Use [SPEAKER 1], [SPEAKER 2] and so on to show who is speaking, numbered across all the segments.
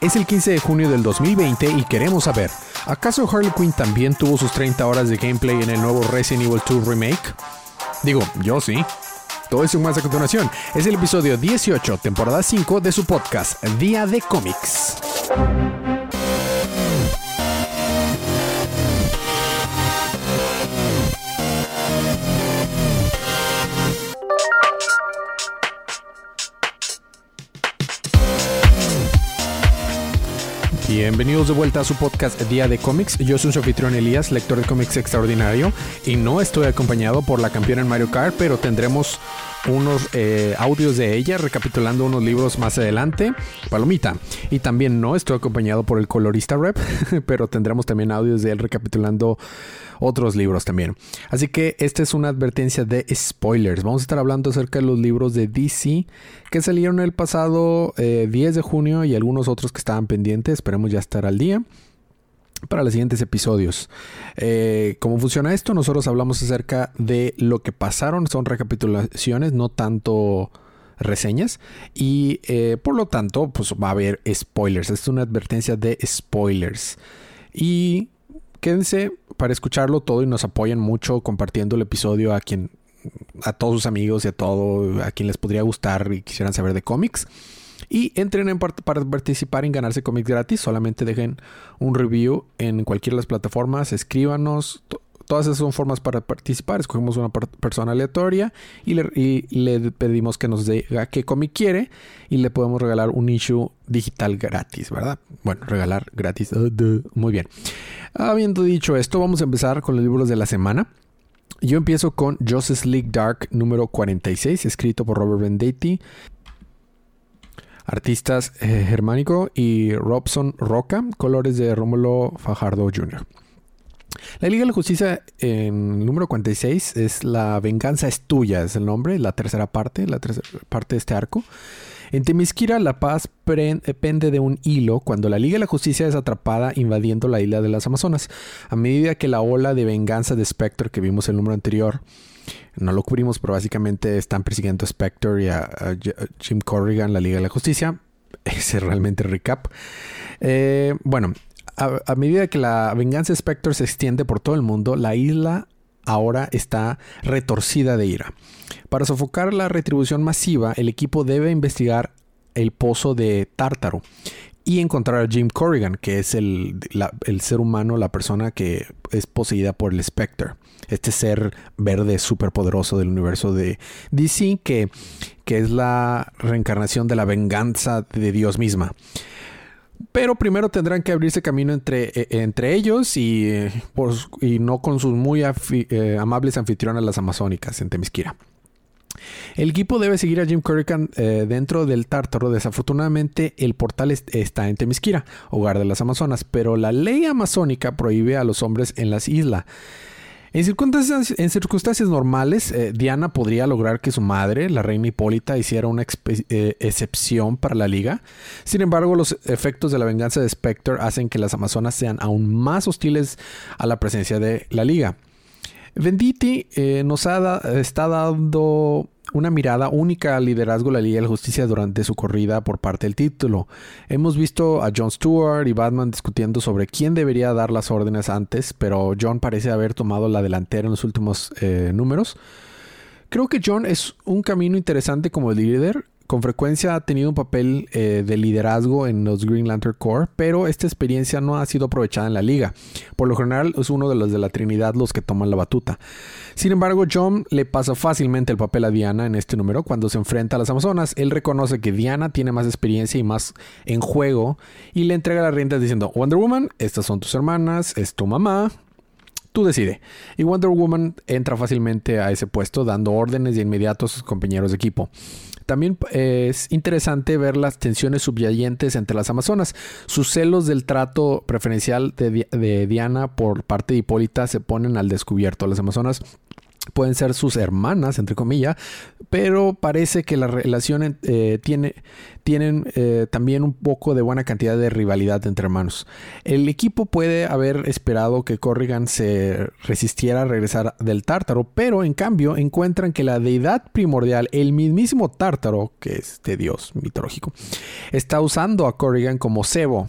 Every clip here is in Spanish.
[SPEAKER 1] Es el 15 de junio del 2020 y queremos saber, ¿acaso Harley Quinn también tuvo sus 30 horas de gameplay en el nuevo Resident Evil 2 Remake? Digo, yo sí. Todo eso más a continuación. Es el episodio 18, temporada 5 de su podcast, Día de Cómics. Bienvenidos de vuelta a su podcast Día de Cómics. Yo soy su anfitrión Elías, lector de cómics extraordinario, y no estoy acompañado por la campeona en Mario Kart, pero tendremos unos eh, audios de ella recapitulando unos libros más adelante. Palomita. Y también no estoy acompañado por el colorista rep, pero tendremos también audios de él recapitulando otros libros también. Así que esta es una advertencia de spoilers. Vamos a estar hablando acerca de los libros de DC que salieron el pasado 10 eh, de junio y algunos otros que estaban pendientes. Esperemos ya estar al día para los siguientes episodios. Eh, ¿Cómo funciona esto? Nosotros hablamos acerca de lo que pasaron, son recapitulaciones, no tanto reseñas y eh, por lo tanto pues va a haber spoilers. es una advertencia de spoilers. Y quédense para escucharlo todo y nos apoyen mucho compartiendo el episodio a quien a todos sus amigos y a todo a quien les podría gustar y quisieran saber de cómics. Y entren en para participar en ganarse cómics gratis. Solamente dejen un review en cualquiera de las plataformas. Escríbanos. Todas esas son formas para participar. Escogemos una persona aleatoria y le, pedimos que nos diga qué cómic quiere y le podemos regalar un issue digital gratis, ¿verdad? Bueno, regalar gratis. Muy bien. Habiendo dicho esto, vamos a empezar con los libros de la semana. Yo empiezo con Justice League Dark número 46, escrito por Robert Vendetti. Artistas eh, Germánico y Robson Roca, colores de Rómulo Fajardo Jr. La Liga de la Justicia en número 46 es La venganza es tuya, es el nombre, la tercera parte, la tercera parte de este arco. En Temisquira, la paz pende de un hilo cuando la Liga de la Justicia es atrapada invadiendo la isla de las Amazonas. A medida que la ola de venganza de Spectre que vimos en el número anterior, no lo cubrimos, pero básicamente están persiguiendo a Spectre y a, Jim Corrigan, la Liga de la Justicia. Ese es realmente recap. Eh, bueno, a, medida que la venganza de Spectre se extiende por todo el mundo, la isla ahora está retorcida de ira. Para sofocar la retribución masiva, el equipo debe investigar el pozo de Tártaro y encontrar a Jim Corrigan, que es el, ser humano, la persona que es poseída por el Spectre. Este ser verde superpoderoso del universo de DC, que, que es la reencarnación de la venganza de Dios misma. Pero primero tendrán que abrirse camino entre, e, entre ellos y, y, no con sus muy eh, amables anfitrionas las amazónicas en Temisquira. El equipo debe seguir a Jim Corrigan eh, dentro del Tártaro. Desafortunadamente, el portal está en Temisquira, hogar de las Amazonas, pero la ley amazónica prohíbe a los hombres en las islas. En circunstancias, en circunstancias normales, eh, Diana podría lograr que su madre, la reina Hipólita, hiciera una eh, excepción para la liga. Sin embargo, los efectos de la venganza de Spectre hacen que las Amazonas sean aún más hostiles a la presencia de la liga. Venditti eh, nos ha está dando una mirada única al liderazgo de la Liga de la Justicia durante su corrida por parte del título. Hemos visto a Jon Stewart y Batman discutiendo sobre quién debería dar las órdenes antes, pero John parece haber tomado la delantera en los últimos eh, números. Creo que John es un camino interesante como líder con frecuencia ha tenido un papel eh, de liderazgo en los Green Lantern Corps, pero esta experiencia no ha sido aprovechada en la liga. Por lo general es uno de los de la Trinidad los que toman la batuta. Sin embargo, John le pasa fácilmente el papel a Diana en este número cuando se enfrenta a las Amazonas. Él reconoce que Diana tiene más experiencia y más en juego y le entrega las riendas diciendo, Wonder Woman, estas son tus hermanas, es tu mamá, tú decide. Y Wonder Woman entra fácilmente a ese puesto dando órdenes de inmediato a sus compañeros de equipo. También eh, es interesante ver las tensiones subyacentes entre las Amazonas. Sus celos del trato preferencial de, Diana por parte de Hipólita se ponen al descubierto. Las Amazonas pueden ser sus hermanas, entre comillas, pero parece que la relación eh, tiene, tienen eh, también un poco de buena cantidad de rivalidad entre hermanos. El equipo puede haber esperado que Corrigan se resistiera a regresar del Tártaro, pero en cambio encuentran que la deidad primordial, el mismísimo Tártaro, que es de dios mitológico, está usando a Corrigan como cebo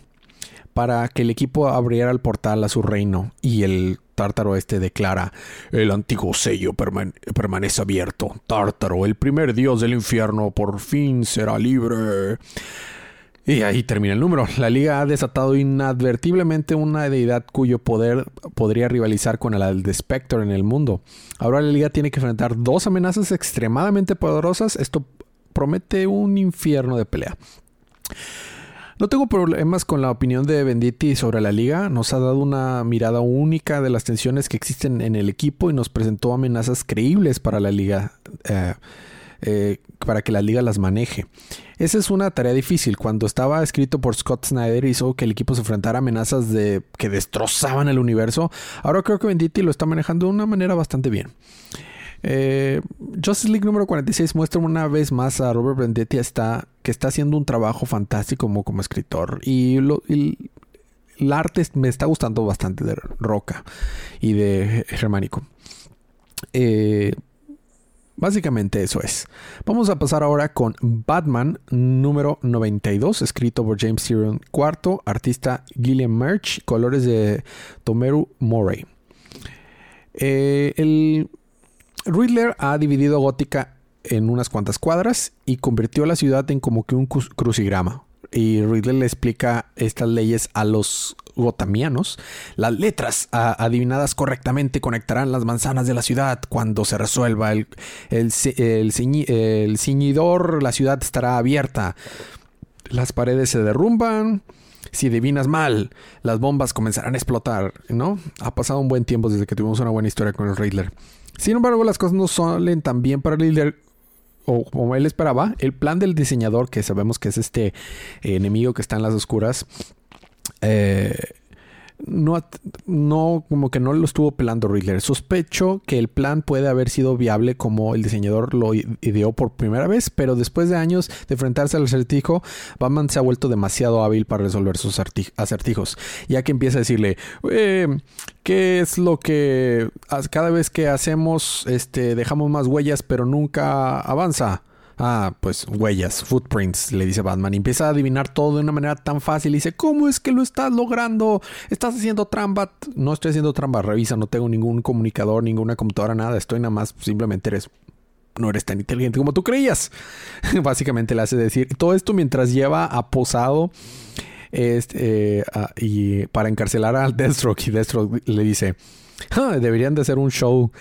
[SPEAKER 1] para que el equipo abriera el portal a su reino y el Tártaro este declara, el antiguo sello permanece abierto. Tártaro, el primer dios del infierno, por fin será libre. Y ahí termina el número. La liga ha desatado inadvertiblemente una deidad cuyo poder podría rivalizar con el de Spectre en el mundo. Ahora la liga tiene que enfrentar dos amenazas extremadamente poderosas. Esto promete un infierno de pelea. No tengo problemas con la opinión de Venditti sobre la liga. Nos ha dado una mirada única de las tensiones que existen en el equipo y nos presentó amenazas creíbles para la liga. Eh, eh, para que la liga las maneje. Esa es una tarea difícil. Cuando estaba escrito por Scott Snyder hizo que el equipo se enfrentara a amenazas de que destrozaban el universo. Ahora creo que Venditti lo está manejando de una manera bastante bien. Eh, Justice League número 46 muestra una vez más a Robert Vendetti está, que está haciendo un trabajo fantástico como, escritor. Y, el arte me está gustando bastante de Roca y de Germánico. Eh, básicamente eso es. Vamos a pasar ahora con Batman número 92, escrito por James Tyrion IV, artista Gillian Merch, colores de Tomeru Morey. Eh, el Riddler ha dividido Gótica en unas cuantas cuadras y convirtió la ciudad en como que un crucigrama. Y Riddler le explica estas leyes a los gotamianos. Las letras adivinadas correctamente conectarán las manzanas de la ciudad. Cuando se resuelva el, el, el ciñidor, la ciudad estará abierta. Las paredes se derrumban. Si adivinas mal, las bombas comenzarán a explotar, ¿no? Ha pasado un buen tiempo desde que tuvimos una buena historia con el Riddler. Sin embargo, las cosas no salen tan bien para líder o como él esperaba. El plan del diseñador, que sabemos que es este eh, enemigo que está en las oscuras, eh, no, no, como que no lo estuvo pelando Riddler. Sospecho que el plan puede haber sido viable como el diseñador lo ideó por primera vez, pero después de años de enfrentarse al acertijo, Batman se ha vuelto demasiado hábil para resolver sus acertijos, ya que empieza a decirle, eh, ¿qué es lo que cada vez que hacemos, este, dejamos más huellas, pero nunca avanza? Ah, pues huellas, footprints, le dice Batman. Empieza a adivinar todo de una manera tan fácil. Y dice, ¿cómo es que lo estás logrando? ¿Estás haciendo trampa? No estoy haciendo trampa, revisa, no tengo ningún comunicador, ninguna computadora, nada. Estoy nada más, simplemente eres no eres tan inteligente como tú creías. Básicamente le hace decir todo esto mientras lleva a posado este, eh, y para encarcelar al Deathstroke. Y Deathstroke le dice: Deberían de hacer un show,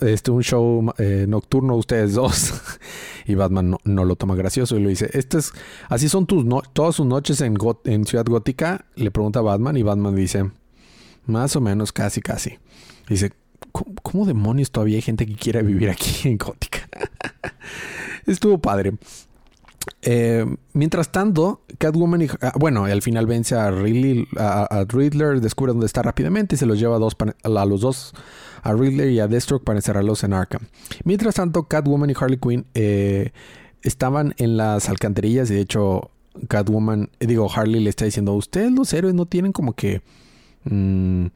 [SPEAKER 1] este, un show eh, nocturno ustedes dos. y Batman no, lo toma gracioso y lo dice, este es, así son tus no todas sus noches en, en Ciudad Gótica. Le pregunta a Batman y Batman dice, más o menos, casi, casi. Dice, ¿cómo, demonios todavía hay gente que quiere vivir aquí en Gótica? Estuvo padre. Eh, mientras tanto, Catwoman y, ah, bueno, al final vence a, a, Riddler, descubre dónde está rápidamente y se los lleva a, a los dos, a Riddler y a Deathstroke para encerrarlos en Arkham. Mientras tanto, Catwoman y Harley Quinn eh, estaban en las alcantarillas y de hecho Catwoman, digo, Harley le está diciendo, ustedes los héroes no tienen como que... Mm,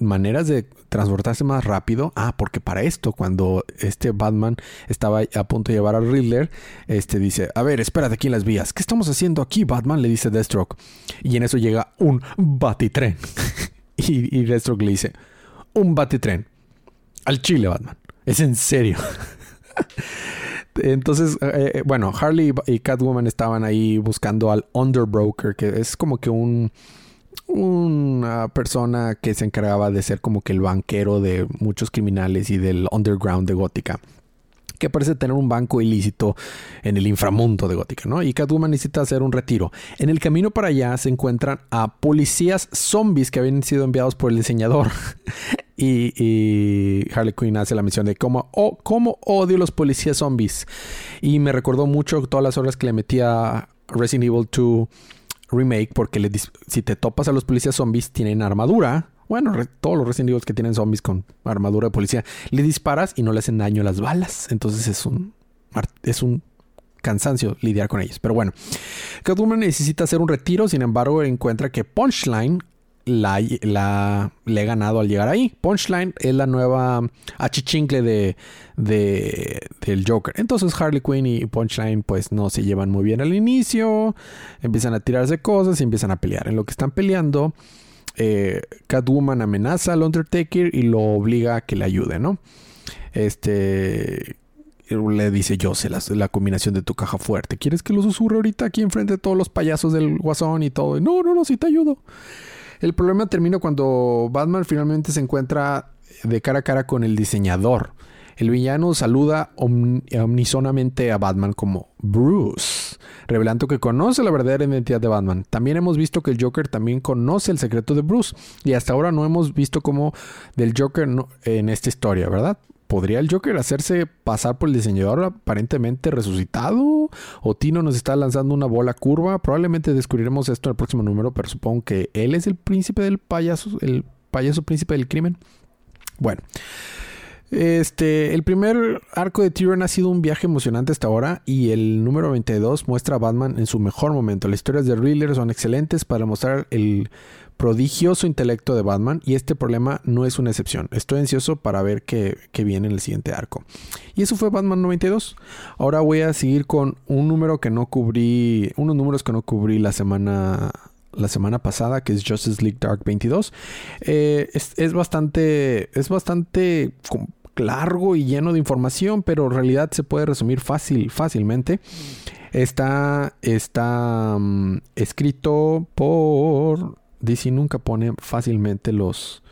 [SPEAKER 1] maneras de transportarse más rápido. Ah, porque para esto, cuando este Batman estaba a punto de llevar a Riddler, este dice, a ver, espérate aquí en las vías. ¿Qué estamos haciendo aquí, Batman? Le dice Deathstroke. Y en eso llega un batitren. y, Deathstroke le dice, un batitren. Al chile, Batman. Es en serio. Entonces, eh, eh, bueno, Harley y Catwoman estaban ahí buscando al Underbroker, que es como que un una persona que se encargaba de ser como que el banquero de muchos criminales y del underground de Gótica que parece tener un banco ilícito en el inframundo de Gótica, ¿no? Y Catwoman necesita hacer un retiro. En el camino para allá se encuentran a policías zombies que habían sido enviados por el diseñador. y, Harley Quinn hace la mención de cómo, oh, cómo odio los policías zombies. Y me recordó mucho todas las horas que le metía Resident Evil 2 remake porque si te topas a los policías zombies tienen armadura bueno, todos los Resident que tienen zombies con armadura de policía, le disparas y no le hacen daño a las balas. Entonces es un, es un cansancio lidiar con ellos. Pero bueno, Catwoman necesita hacer un retiro, sin embargo encuentra que Punchline la, le ha ganado al llegar ahí. Punchline es la nueva achichincle de, de, del Joker. Entonces Harley Quinn y Punchline pues no se llevan muy bien al inicio. Empiezan a tirarse cosas y empiezan a pelear. En lo que están peleando, eh, Catwoman amenaza al Undertaker y lo obliga a que le ayude, ¿no? Este le dice yo sé la, combinación de tu caja fuerte. ¿Quieres que lo susurre ahorita aquí enfrente de todos los payasos del guasón y todo? No, no, no, sí te ayudo. El problema termina cuando Batman finalmente se encuentra de cara a cara con el diseñador. El villano saluda omnisonamente a Batman como Bruce, revelando que conoce la verdadera identidad de Batman. También hemos visto que el Joker también conoce el secreto de Bruce y hasta ahora no hemos visto como del Joker en esta historia, ¿verdad? ¿Podría el Joker hacerse pasar por el diseñador aparentemente resucitado? ¿O Tino nos está lanzando una bola curva? Probablemente descubriremos esto en el próximo número, pero supongo que él es el príncipe del payaso, el payaso príncipe del crimen. Bueno. Este, el primer arco de Tyrion ha sido un viaje emocionante hasta ahora y el número 22 muestra a Batman en su mejor momento. Las historias de Riddler son excelentes para mostrar el prodigioso intelecto de Batman y este problema no es una excepción. Estoy ansioso para ver qué, viene en el siguiente arco. Y eso fue Batman 92. Ahora voy a seguir con un número que no cubrí, unos números que no cubrí la semana la semana pasada, que es Justice League Dark 22. Eh, es, bastante, es bastante largo y lleno de información, pero en realidad se puede resumir fácil, fácilmente. Está, está mm, escrito por DC nunca pone fácilmente los,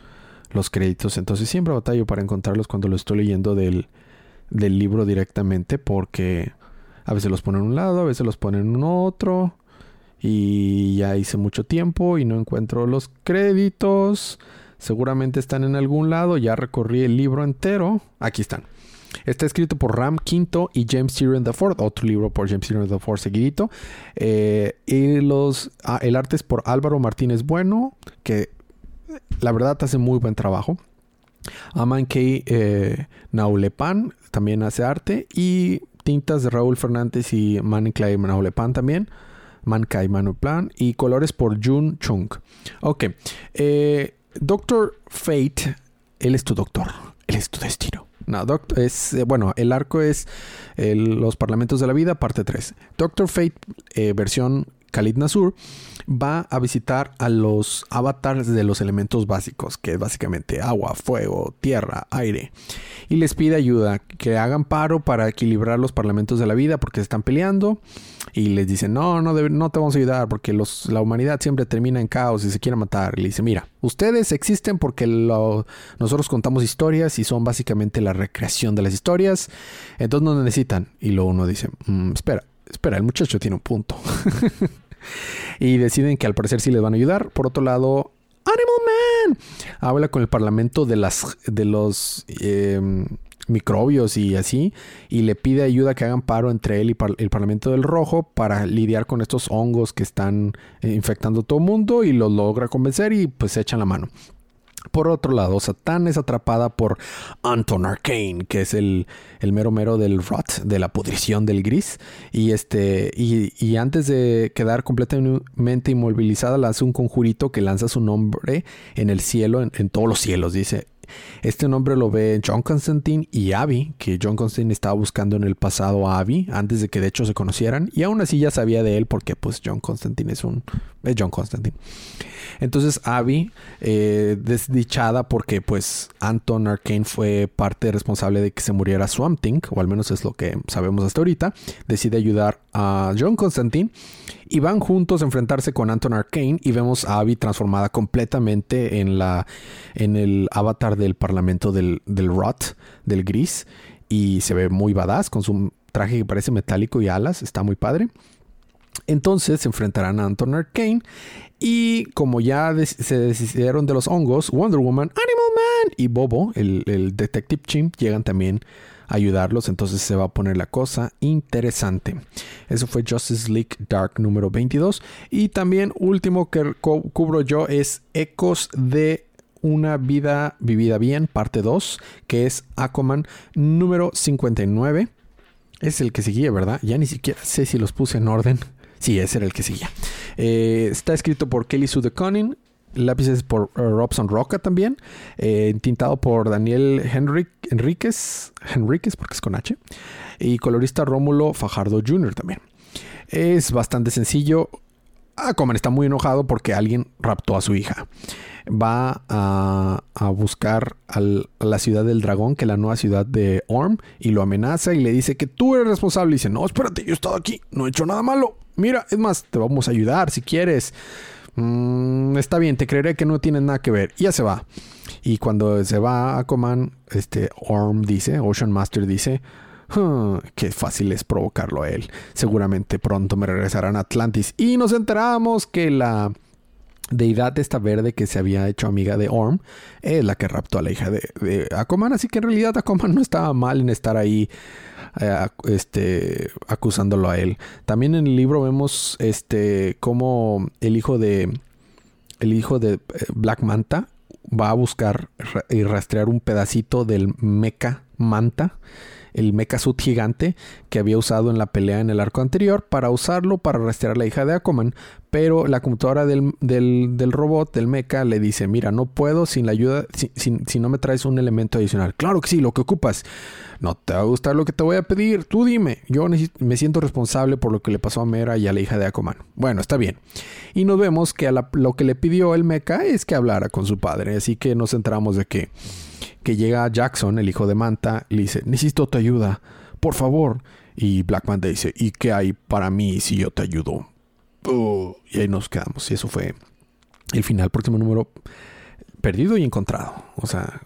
[SPEAKER 1] los créditos, entonces siempre batallo para encontrarlos cuando lo estoy leyendo del, del libro directamente porque a veces los pone en un lado, a veces los pone en otro y ya hice mucho tiempo y no encuentro los créditos. Seguramente están en algún lado, ya recorrí el libro entero. Aquí están. Está escrito por Ram Quinto y James Tyrion IV, otro libro por James Tyrion IV seguidito. Eh, y los, ah, el arte es por Álvaro Martínez Bueno, que la verdad hace muy buen trabajo. Aman K. Eh, Naulepan también hace arte. Y tintas de Raúl Fernández y Clay Naulepan también. Mankai Manuplan. Y colores por Jun Chung. Ok. Eh, Doctor Fate. Él es tu doctor. Él es tu destino. No, Doctor es, eh, bueno, el arco es Los Parlamentos de la Vida, parte 3. Doctor Fate, eh, versión Khalid Nasur, va a visitar a los avatars de los elementos básicos, que es básicamente agua, fuego, tierra, aire, y les pide ayuda, que hagan paro para equilibrar los parlamentos de la vida porque se están peleando y les dicen, no, no, no te vamos a ayudar porque la humanidad siempre termina en caos y se quiere matar. Y le dice, mira, ustedes existen porque nosotros contamos historias y son básicamente la recreación de las historias, entonces no necesitan. Y luego uno dice, mm, espera, espera, el muchacho tiene un punto. y deciden que al parecer sí les van a ayudar. Por otro lado, Animal Man habla con el parlamento de las de los em, microbios y así y le pide ayuda que hagan paro entre él y el parlamento del rojo para lidiar con estos hongos que están eh, infectando todo el mundo y lo logra convencer y pues se echan la mano. Por otro lado, Satán es atrapada por Anton Arcane, que es el, el mero mero del rot, de la pudrición del gris. Y este, y, antes de quedar completamente inmovilizada, le hace un conjurito que lanza su nombre en el cielo, en todos los cielos. Dice, este nombre lo ve John Constantine y Abby, que John Constantine estaba buscando en el pasado a Abby antes de que de hecho se conocieran y aún así ya sabía de él porque pues John Constantine es un es John Constantine. Entonces Abby, eh, desdichada porque pues Anton Arcane fue parte responsable de que se muriera Swamp Thing, o al menos es lo que sabemos hasta ahorita, decide ayudar a John Constantine y van juntos a enfrentarse con Anton Arcane y vemos a Abby transformada completamente en la en el avatar del parlamento del, del Rot, del gris y se ve muy badass con su traje que parece metálico y alas, está muy padre. Entonces se enfrentarán a Anton Arcane y como ya se decidieron de los hongos, Wonder Woman, Animal Man y Bobo, el, el Detective Chimp, llegan también ayudarlos, entonces se va a poner la cosa interesante. Eso fue Justice League Dark número 22 y también último que cubro yo es Ecos de Una vida vivida bien, parte 2, que es Aquaman número 59. Es el que seguía, ¿verdad? Ya ni siquiera sé si los puse en orden. Sí, ese era el que seguía. Eh, está escrito por Kelly Sue lápices por uh, Robson Roca también, eh, tintado por Daniel Henrik, Enríquez, Henríquez porque es con H, y colorista Rómulo Fajardo Jr. también. Es bastante sencillo. Aquaman está muy enojado porque alguien raptó a su hija. Va a, buscar a la ciudad del dragón, que es la nueva ciudad de Orm, y lo amenaza y le dice que tú eres responsable. Y dice, no, espérate, yo he estado aquí, no he hecho nada malo. Mira, es más, te vamos a ayudar si quieres. Mm, está bien, te creeré que no tienes nada que ver. Y ya se va. Y cuando se va a Aquaman, este Orm dice, Ocean Master dice, qué fácil es provocarlo a él. Seguramente pronto me regresarán a Atlantis. Y nos enteramos que la deidad esta verde que se había hecho amiga de Orm es la que raptó a la hija de, de. Así que en realidad Aquaman no estaba mal en estar ahí eh, este, acusándolo a él. También en el libro vemos este, cómo el hijo de, el hijo de eh, Black Manta va a buscar y rastrear un pedacito del mecha Manta el mecha suit gigante que había usado en la pelea en el arco anterior para usarlo para rastrear a la hija de Aquaman, pero la computadora del, del, robot, del mecha, le dice, mira, no puedo sin la ayuda, si, no me traes un elemento adicional. Claro que sí, lo que ocupas. No te va a gustar lo que te voy a pedir, tú dime. Yo me siento responsable por lo que le pasó a Mera y a la hija de Aquaman. Bueno, está bien. Y nos vemos que a lo que le pidió el mecha es que hablara con su padre, así que nos enteramos de que, que llega Jackson, el hijo de Manta, le dice, necesito tu ayuda, por favor. Y Black Manta dice, ¿y qué hay para mí si yo te ayudo? Uh, y ahí nos quedamos. Y eso fue el final. Próximo número perdido y encontrado. O sea,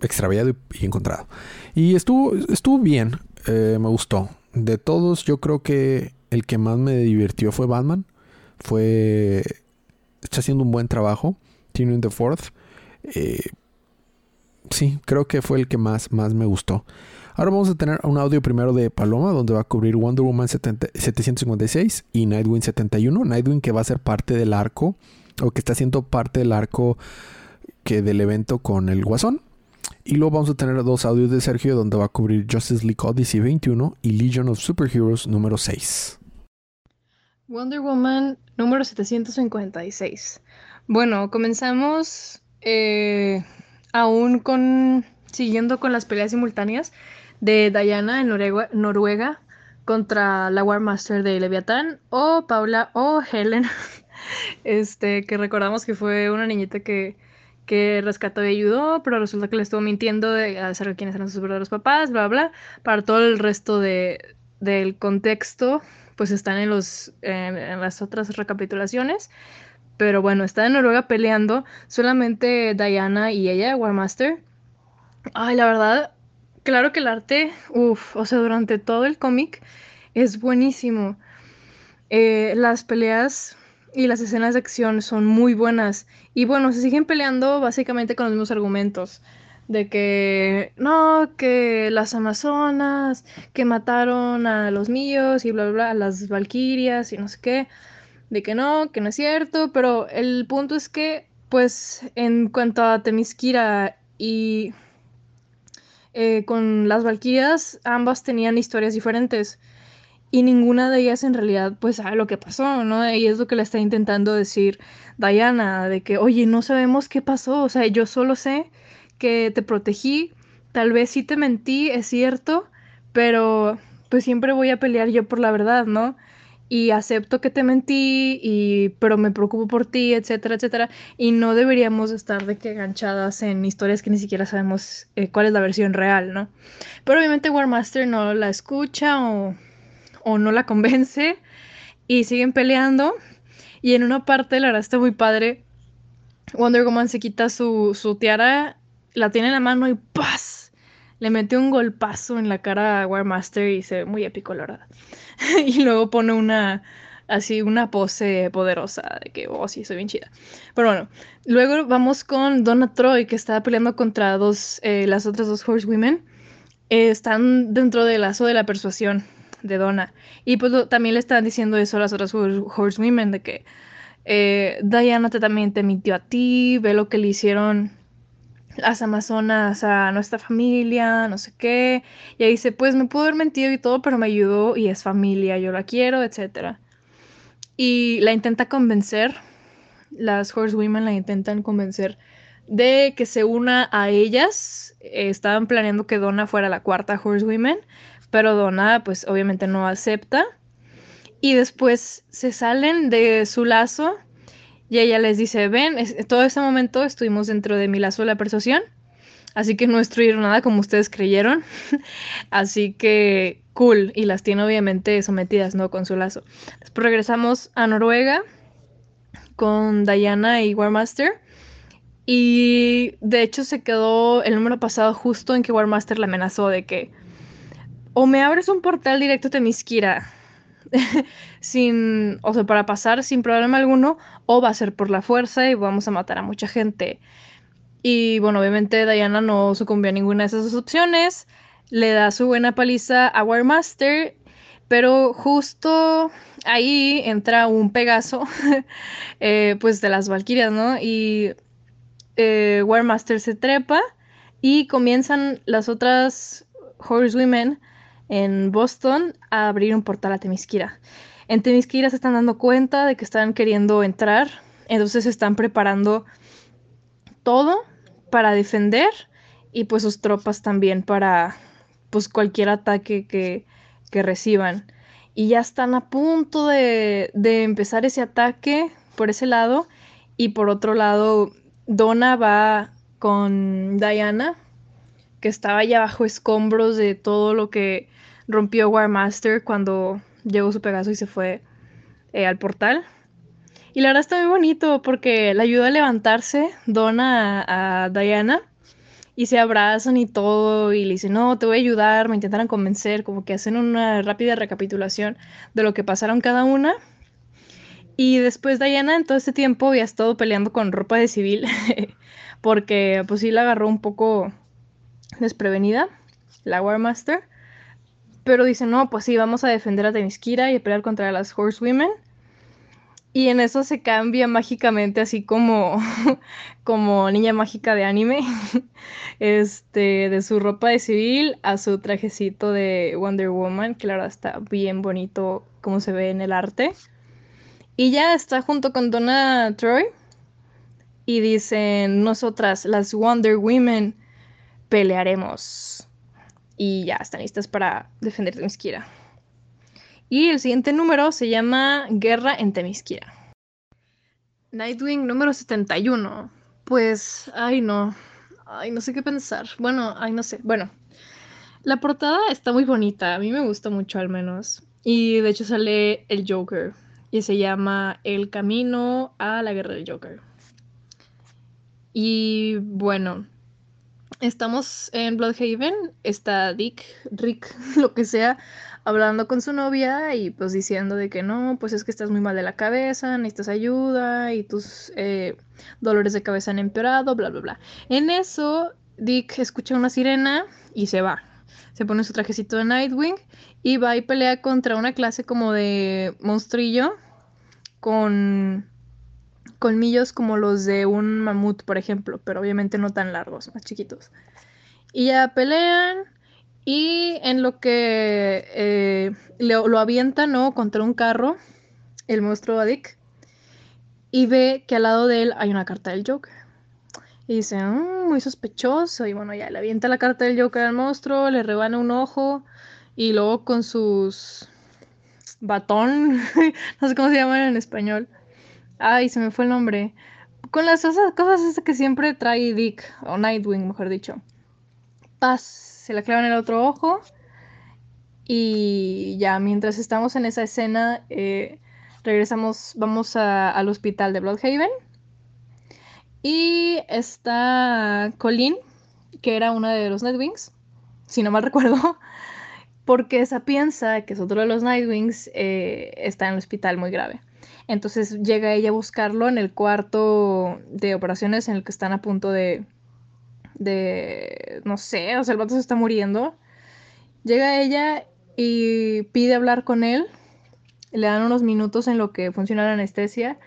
[SPEAKER 1] extraviado y, encontrado. Y estuvo, estuvo bien. Eh, me gustó. De todos, yo creo que el que más me divirtió fue Batman. Fue. Está haciendo un buen trabajo. Tiene the Fourth. Eh, sí, creo que fue el que más, más me gustó. Ahora vamos a tener un audio primero de Paloma, donde va a cubrir Wonder Woman 756 y Nightwing 71. Nightwing que va a ser parte del arco, o que está haciendo parte del arco que del evento con el Guasón. Y luego vamos a tener dos audios de Sergio, donde va a cubrir Justice League Odyssey 21 y Legion of Superheroes número 6.
[SPEAKER 2] Wonder Woman número 756. Bueno, comenzamos eh, aún con siguiendo con las peleas simultáneas de Diana en Noruega, contra la War Master de Leviatán o Paula o Helen, este, que recordamos que fue una niñita que, que rescató y ayudó, pero resulta que le estuvo mintiendo de saber quiénes eran sus verdaderos papás, bla, bla. Para todo el resto de, del contexto, pues están en, los, en, las otras recapitulaciones. Pero bueno, está en Noruega peleando solamente Diana y ella, War Master. Ay, la verdad, claro que el arte, uff, o sea, durante todo el cómic es buenísimo. Eh, las peleas y las escenas de acción son muy buenas. Y bueno, se siguen peleando básicamente con los mismos argumentos. De que no, que las Amazonas, que mataron a los míos y bla, bla, bla, a las Valquirias y no sé qué. De que no, que no es cierto. Pero el punto es que, pues, en cuanto a Temiskira y eh, con las Valquirias, ambas tenían historias diferentes y ninguna de ellas en realidad pues sabe lo que pasó, ¿no? Y es lo que le está intentando decir Diana, de que, oye, no sabemos qué pasó, o sea, yo solo sé que te protegí, tal vez sí te mentí, es cierto, pero pues siempre voy a pelear yo por la verdad, ¿no? Y acepto que te mentí, y, pero me preocupo por ti, etcétera, etcétera. Y no deberíamos estar de que enganchadas en historias que ni siquiera sabemos eh, cuál es la versión real, ¿no? Pero obviamente Warmaster no la escucha o, o no la convence y siguen peleando. Y en una parte, la verdad está muy padre, Wonder Woman se quita su, su tiara, la tiene en la mano y ¡paz! Le mete un golpazo en la cara a Warmaster y se ve muy épico, la y luego pone una así una pose poderosa de que, oh, sí, soy bien chida. Pero bueno, luego vamos con Donna Troy, que está peleando contra dos, eh, las otras dos Horsewomen. Eh, están dentro del lazo de la persuasión de Donna. Y pues también le están diciendo eso a las otras Horsewomen, de que eh, Diana te, también te mintió a ti, ve lo que le hicieron las Amazonas a nuestra familia, no sé qué. Y ahí dice, pues me pudo haber mentido y todo, pero me ayudó y es familia, yo la quiero, etc. Y la intenta convencer, las Horsewomen la intentan convencer de que se una a ellas. estaban planeando que Donna fuera la cuarta Horsewoman, pero Donna pues obviamente no acepta. Y después se salen de su lazo y ella les dice, ven, todo ese momento estuvimos dentro de mi lazo de la persuasión, así que no destruyeron nada como ustedes creyeron, así que cool, y las tiene obviamente sometidas, ¿no? Con su lazo. Después regresamos a Noruega con Diana y Warmaster. Y de hecho se quedó el número pasado justo en que Warmaster le amenazó de que o me abres un portal directo a Temiskira sin, o sea, para pasar sin problema alguno, o va a ser por la fuerza y vamos a matar a mucha gente. Y bueno, obviamente Diana no sucumbió a ninguna de esas dos opciones, le da su buena paliza a Warmaster, pero justo ahí entra un Pegaso, eh, pues de las Valkyrias, ¿no? Y eh, Warmaster se trepa y comienzan las otras Horsewomen en Boston a abrir un portal a Temisquira. En Temisquira se están dando cuenta de que están queriendo entrar, entonces se están preparando todo para defender y pues sus tropas también para pues cualquier ataque que, que reciban. Y ya están a punto de, de empezar ese ataque por ese lado y por otro lado Donna va con Diana que estaba ya bajo escombros de todo lo que rompió Warmaster cuando llegó su Pegaso y se fue eh, al portal. Y la verdad está muy bonito porque le ayuda a levantarse, dona a, Diana y se abrazan y todo y le dicen, no, te voy a ayudar, me intentarán convencer, como que hacen una rápida recapitulación de lo que pasaron cada una. Y después Diana en todo este tiempo había estado peleando con ropa de civil porque pues sí la agarró un poco desprevenida, la Warmaster. Pero dice, no, pues sí, vamos a defender a Temiskira y a pelear contra las Horsewomen. Y en eso se cambia mágicamente, así como, como niña mágica de anime, este, de su ropa de civil a su trajecito de Wonder Woman, que la verdad está bien bonito como se ve en el arte. Y ya está junto con Donna Troy. Y dicen, nosotras, las Wonder Women, pelearemos y ya están listas para defender Temiskira. Y el siguiente número se llama Guerra en Temiskira. Nightwing número 71. Pues, ay no, ay no sé qué pensar. Bueno, ay no sé. Bueno, la portada está muy bonita, a mí me gusta mucho al menos. Y de hecho sale el Joker y se llama El Camino a la Guerra del Joker. Y bueno, estamos en Bloodhaven, está Dick, Rick, lo que sea, hablando con su novia y pues diciendo de que no, pues es que estás muy mal de la cabeza, necesitas ayuda y tus eh, dolores de cabeza han empeorado, bla, bla, bla. En eso, Dick escucha una sirena y se va. Se pone su trajecito de Nightwing y va y pelea contra una clase como de monstrillo con colmillos como los de un mamut, por ejemplo, pero obviamente no tan largos, más chiquitos. Y ya pelean y en lo que eh, lo, avientan ¿no? contra un carro, el monstruo Dick, y ve que al lado de él hay una carta del Joker. Y dice, mm, muy sospechoso. Y bueno, ya le avienta la carta del Joker al monstruo, le rebana un ojo y luego con sus batón, no sé cómo se llaman en español, Ay, se me fue el nombre. Con las cosas, cosas que siempre trae Dick, o Nightwing, mejor dicho. Paz, se la clava en el otro ojo. Y ya, mientras estamos en esa escena, eh, regresamos, vamos al hospital de Bloodhaven. Y está Colleen, que era una de los Nightwings, si no mal recuerdo, porque esa piensa que es otro de los Nightwings, eh, está en el hospital muy grave. Entonces llega ella a buscarlo en el cuarto de operaciones en el que están a punto de, de, no sé, o sea, el vato se está muriendo. Llega ella y pide hablar con él. Le dan unos minutos en lo que funciona la anestesia.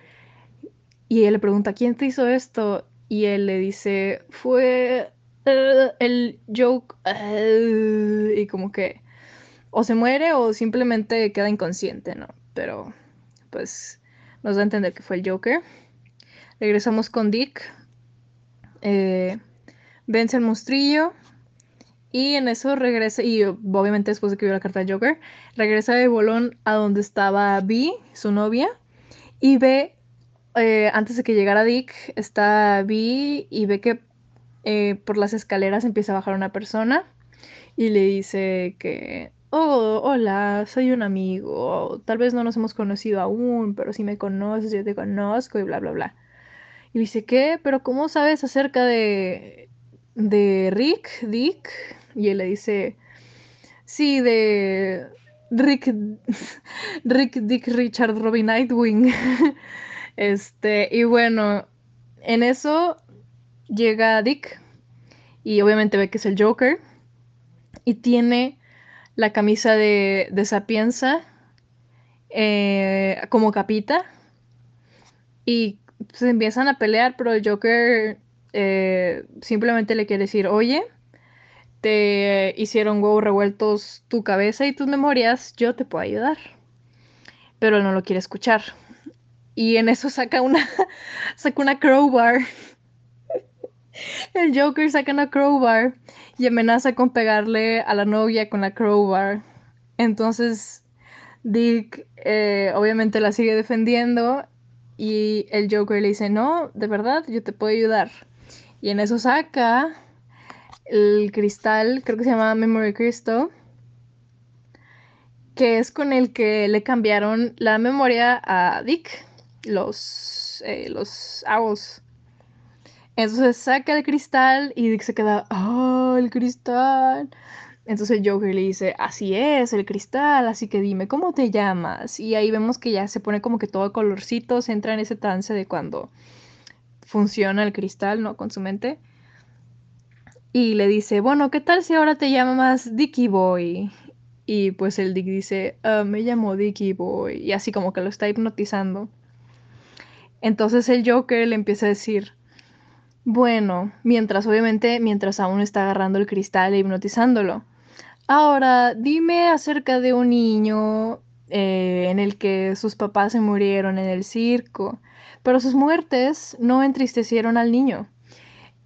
[SPEAKER 2] Y él le pregunta, ¿quién te hizo esto? Y él le dice, fue eh, el joke. eh", y como que o se muere o simplemente queda inconsciente, ¿no? Pero pues nos da a entender que fue el Joker. Regresamos con Dick. eh, vence al monstrillo. Y en eso regresa, y obviamente después de que vio la carta del Joker, regresa de bolón a donde estaba Vi, su novia, y ve, eh, antes de que llegara Dick, está Vi y ve que eh, por las escaleras empieza a bajar una persona y le dice que, oh, hola, soy un amigo, tal vez no nos hemos conocido aún, pero si me conoces, yo te conozco y bla, bla, bla. Y le dice, ¿qué? ¿Pero cómo sabes acerca de, de Rick, Dick? Y él le dice, sí, de Rick, Rick, Dick, Richard, Robin, Nightwing. Este, y bueno, en eso llega Dick y obviamente ve que es el Joker y tiene la camisa de, de Sapienza eh, como capita y se empiezan a pelear, pero el Joker eh, simplemente le quiere decir, oye, te hicieron huevos revueltos tu cabeza y tus memorias, yo te puedo ayudar. Pero él no lo quiere escuchar. Y en eso saca una, saca una crowbar. El Joker saca una crowbar y amenaza con pegarle a la novia con la crowbar. Entonces Dick eh, obviamente la sigue defendiendo y el Joker le dice, no, de verdad, yo te puedo ayudar. Y en eso saca el cristal, creo que se llama Memory Crystal, que es con el que le cambiaron la memoria a Dick, los, eh, los. Entonces saca el cristal y Dick se queda, oh, el cristal. Entonces el Joker le dice, así es, el cristal, así que dime, ¿cómo te llamas? Y ahí vemos que ya se pone como que todo colorcito, se entra en ese trance de cuando funciona el cristal, ¿no? Con su mente. Y le dice, bueno, ¿qué tal si ahora te llamas Dicky Boy? Y pues el Dick dice, "Ah, me llamo Dicky Boy. Y así como que lo está hipnotizando. Entonces el Joker le empieza a decir, bueno, mientras obviamente, mientras aún está agarrando el cristal e hipnotizándolo. Ahora, dime acerca de un niño eh, en el que sus papás se murieron en el circo, pero sus muertes no entristecieron al niño.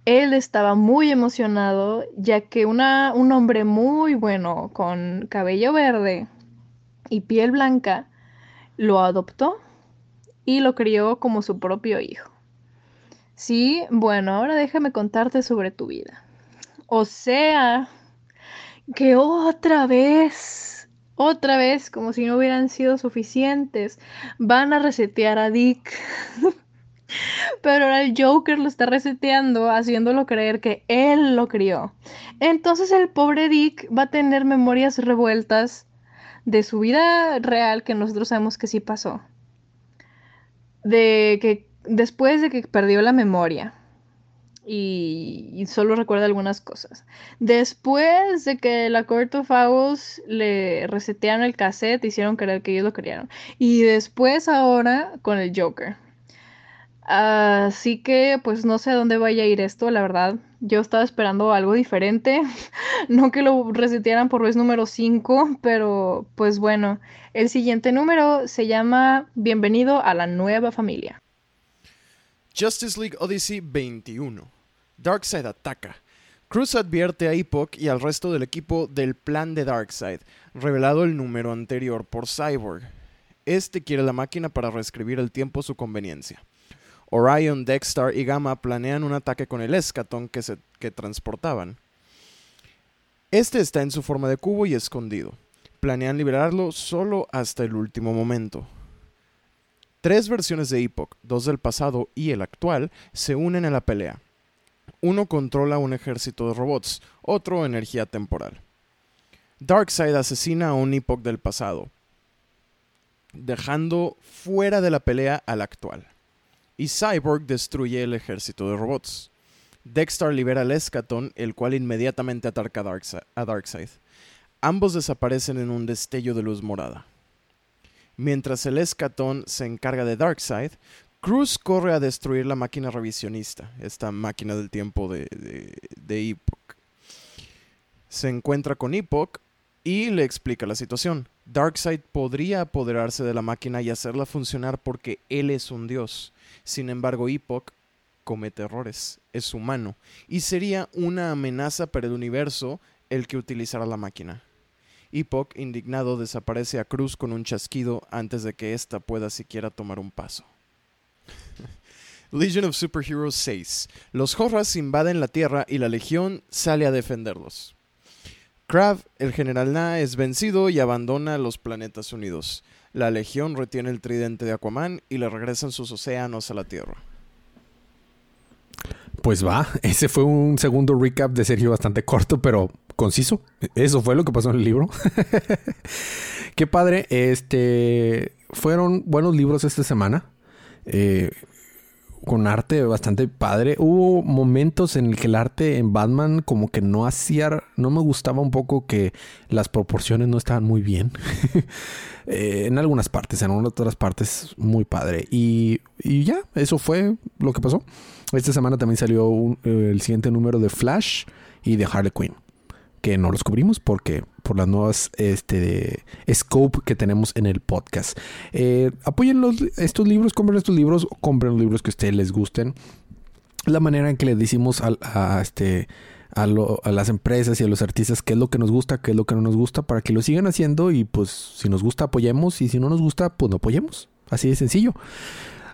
[SPEAKER 2] Él estaba muy emocionado ya que una, un hombre muy bueno con cabello verde y piel blanca lo adoptó y lo crió como su propio hijo. Sí, bueno, ahora déjame contarte sobre tu vida. O sea, que otra vez, otra vez, como si no hubieran sido suficientes, van a resetear a Dick. Pero ahora el Joker lo está reseteando, haciéndolo creer que él lo crió. Entonces el pobre Dick va a tener memorias revueltas de su vida real que nosotros sabemos que sí pasó. De que después de que perdió la memoria y, solo recuerda algunas cosas. Después de que la Court of Owls le resetearon el cassette, hicieron creer que ellos lo crearon. Y después ahora con el Joker. Así que pues no sé a dónde vaya a ir esto, la verdad. Yo estaba esperando algo diferente. No que lo resetearan por vez número 5, pero pues bueno. El siguiente número se llama Bienvenido a la nueva familia.
[SPEAKER 3] Justice League Odyssey 21. Darkseid ataca. Cruz advierte a Epoch y al resto del equipo del plan de Darkseid, revelado el número anterior por Cyborg. Este quiere la máquina para reescribir el tiempo a su conveniencia. Orion, Dexter y Gamma planean un ataque con el Escaton que, que transportaban. Este está en su forma de cubo y escondido. Planean liberarlo solo hasta el último momento. Tres versiones de Epoch, dos del pasado y el actual, se unen a la pelea. Uno controla un ejército de robots, otro energía temporal. Darkseid asesina a un Epoch del pasado, dejando fuera de la pelea al actual. Y Cyborg destruye el ejército de robots. Dexter libera al Escaton, el cual inmediatamente ataca a Darkseid. a Darkseid. Ambos desaparecen en un destello de luz morada. Mientras el Escaton se encarga de Darkseid, Cruz corre a destruir la máquina revisionista, esta máquina del tiempo de, de, de Epoch. Se encuentra con Epoch y le explica la situación. Darkseid podría apoderarse de la máquina y hacerla funcionar porque él es un dios. Sin embargo, Epoch comete errores, es humano, y sería una amenaza para el universo el que utilizara la máquina. Epoch, indignado, desaparece a Cruz con un chasquido antes de que ésta pueda siquiera tomar un paso. Legion of Superheroes 6. Los Horras invaden la Tierra y la Legión sale a defenderlos. Krav, el general Na, es vencido y abandona los planetas unidos. La Legión retiene el tridente de Aquaman y le regresan sus océanos a la Tierra.
[SPEAKER 1] Pues va, ese fue un segundo recap de Sergio bastante corto, pero conciso. Eso fue lo que pasó en el libro. Qué padre. Este fueron buenos libros esta semana. Eh, con arte bastante padre. Hubo momentos en el que el arte en Batman como que no hacía, no me gustaba un poco que las proporciones no estaban muy bien. Eh, en algunas partes, en otras partes muy padre. Y, y, ya, eso fue lo que pasó. Esta semana también salió eh, el siguiente número de Flash y de Harley Quinn que no los cubrimos porque por las nuevas este, scope que tenemos en el podcast. Eh, apoyen los, estos libros, compren estos libros, compren los libros que a ustedes les gusten. La manera en que les decimos a, este, a, las empresas y a los artistas qué es lo que nos gusta, qué es lo que no nos gusta, para que lo sigan haciendo y pues si nos gusta apoyemos y si no nos gusta pues no apoyemos. Así de sencillo.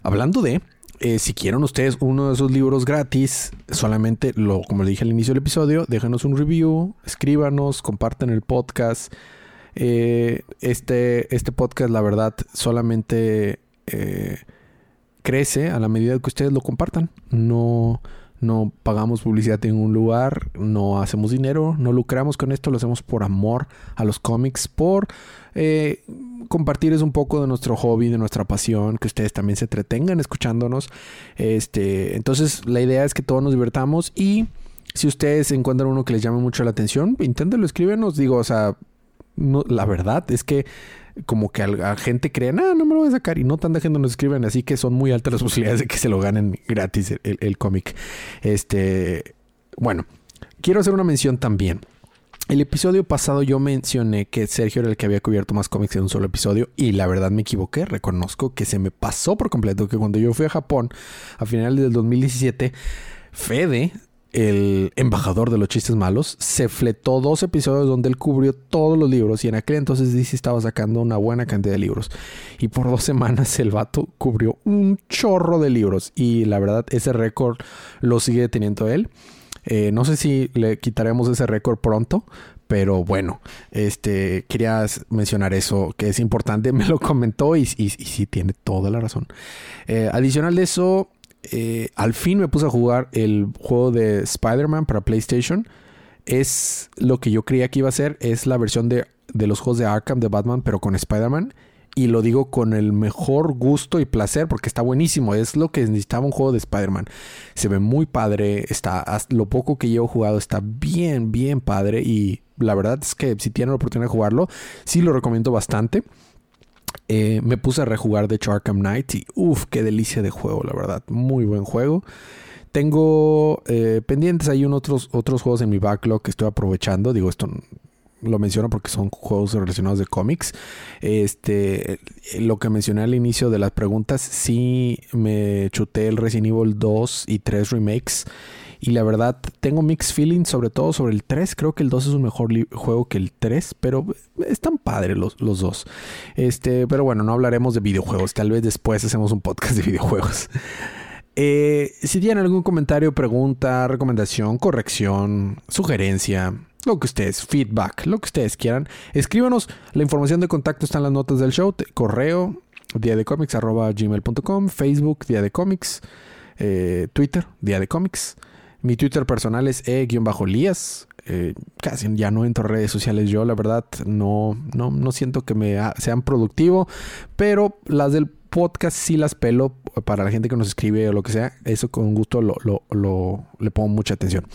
[SPEAKER 1] Hablando de, eh, si quieren ustedes uno de esos libros gratis, solamente lo, como le dije al inicio del episodio, déjanos un review, escríbanos, compartan el podcast. Eh, este, este podcast, la verdad, solamente eh, crece a la medida que ustedes lo compartan. No, no pagamos publicidad en un lugar, no hacemos dinero, no lucramos con esto, lo hacemos por amor a los cómics, por eh, compartirles un poco de nuestro hobby, de nuestra pasión, que ustedes también se entretengan escuchándonos. Este, entonces la idea es que todos nos divertamos y si ustedes encuentran uno que les llame mucho la atención, inténtenlo, escríbenos, digo, o sea, la verdad es que como que a, gente cree, no, no me lo voy a sacar y no tanta gente nos escriben, así que son muy altas las posibilidades de que se lo ganen gratis el, cómic. Este, bueno, quiero hacer una mención también. El episodio pasado yo mencioné que Sergio era el que había cubierto más cómics en un solo episodio y la verdad me equivoqué. Reconozco que se me pasó por completo que cuando yo fui a Japón a finales del 2017, Fede el embajador de los chistes malos, se fletó dos episodios donde él cubrió todos los libros y en aquel entonces DC estaba sacando una buena cantidad de libros. Y por dos semanas el vato cubrió un chorro de libros y la verdad ese récord lo sigue teniendo él. Eh, no sé si le quitaremos ese récord pronto, pero bueno, este quería mencionar eso que es importante, me lo comentó y, y, sí tiene toda la razón. Eh, adicional de eso, eh, al fin me puse a jugar el juego de Spider-Man para PlayStation. Es lo que yo creía que iba a ser. Es la versión de, los juegos de Arkham de Batman, pero con Spider-Man. Y lo digo con el mejor gusto y placer porque está buenísimo. Es lo que necesitaba un juego de Spider-Man. Se ve muy padre. Está, lo poco que llevo jugado está bien, bien padre. Y la verdad es que si tienen la oportunidad de jugarlo, sí lo recomiendo bastante. Eh, me puse a rejugar de Arkham Knight y uff, qué delicia de juego, la verdad. Muy buen juego. Tengo eh, pendientes hay otros, otros juegos en mi backlog que estoy aprovechando. Digo, esto lo menciono porque son juegos relacionados de cómics. Este, lo que mencioné al inicio de las preguntas, sí me chuté el Resident Evil 2 y 3 remakes. Y la verdad, tengo mixed feelings, sobre todo sobre el 3. Creo que el 2 es un mejor juego que el 3, pero están padres los, los dos. Este, pero bueno, no hablaremos de videojuegos. Tal vez después hacemos un podcast de videojuegos. Eh, si tienen algún comentario, pregunta, recomendación, corrección, sugerencia, lo que ustedes, feedback, lo que ustedes quieran, escríbanos. La información de contacto está en las notas del show. Correo, día de comics, Facebook, día de comics, eh, Twitter, día de comics. Mi Twitter personal es e-lías. Eh, casi ya no entro a redes sociales yo, la verdad, no, no, no siento que me sean productivo, pero las del podcast sí las pelo para la gente que nos escribe o lo que sea, eso con gusto lo, lo, le pongo mucha atención.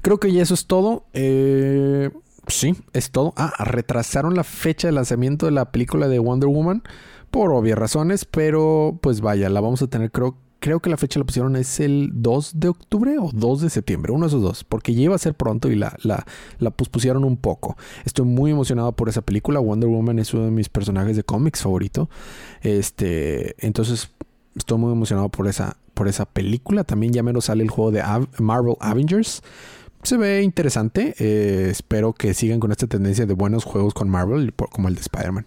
[SPEAKER 1] Creo que ya eso es todo. Eh, sí, es todo. Ah, retrasaron la fecha de lanzamiento de la película de Wonder Woman por obvias razones, pero pues vaya, la vamos a tener creo creo que la fecha la pusieron es el 2 de octubre o 2 de septiembre, uno de esos dos, porque ya iba a ser pronto y la, la, la pospusieron un poco. Estoy muy emocionado por esa película. Wonder Woman es uno de mis personajes de cómics favorito. Este, entonces estoy muy emocionado por esa, por esa película. También ya menos sale el juego de Marvel Avengers se ve interesante. Eh, espero que sigan con esta tendencia de buenos juegos con Marvel, como el de Spider-Man.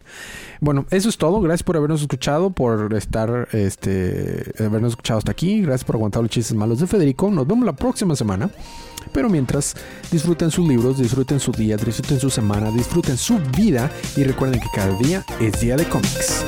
[SPEAKER 1] Bueno, eso es todo. Gracias por habernos escuchado, por estar, este, habernos escuchado hasta aquí. Gracias por aguantar los chistes malos de Federico. Nos vemos la próxima semana. Pero mientras, disfruten sus libros, disfruten su día, disfruten su semana, disfruten su vida y recuerden que cada día es día de cómics.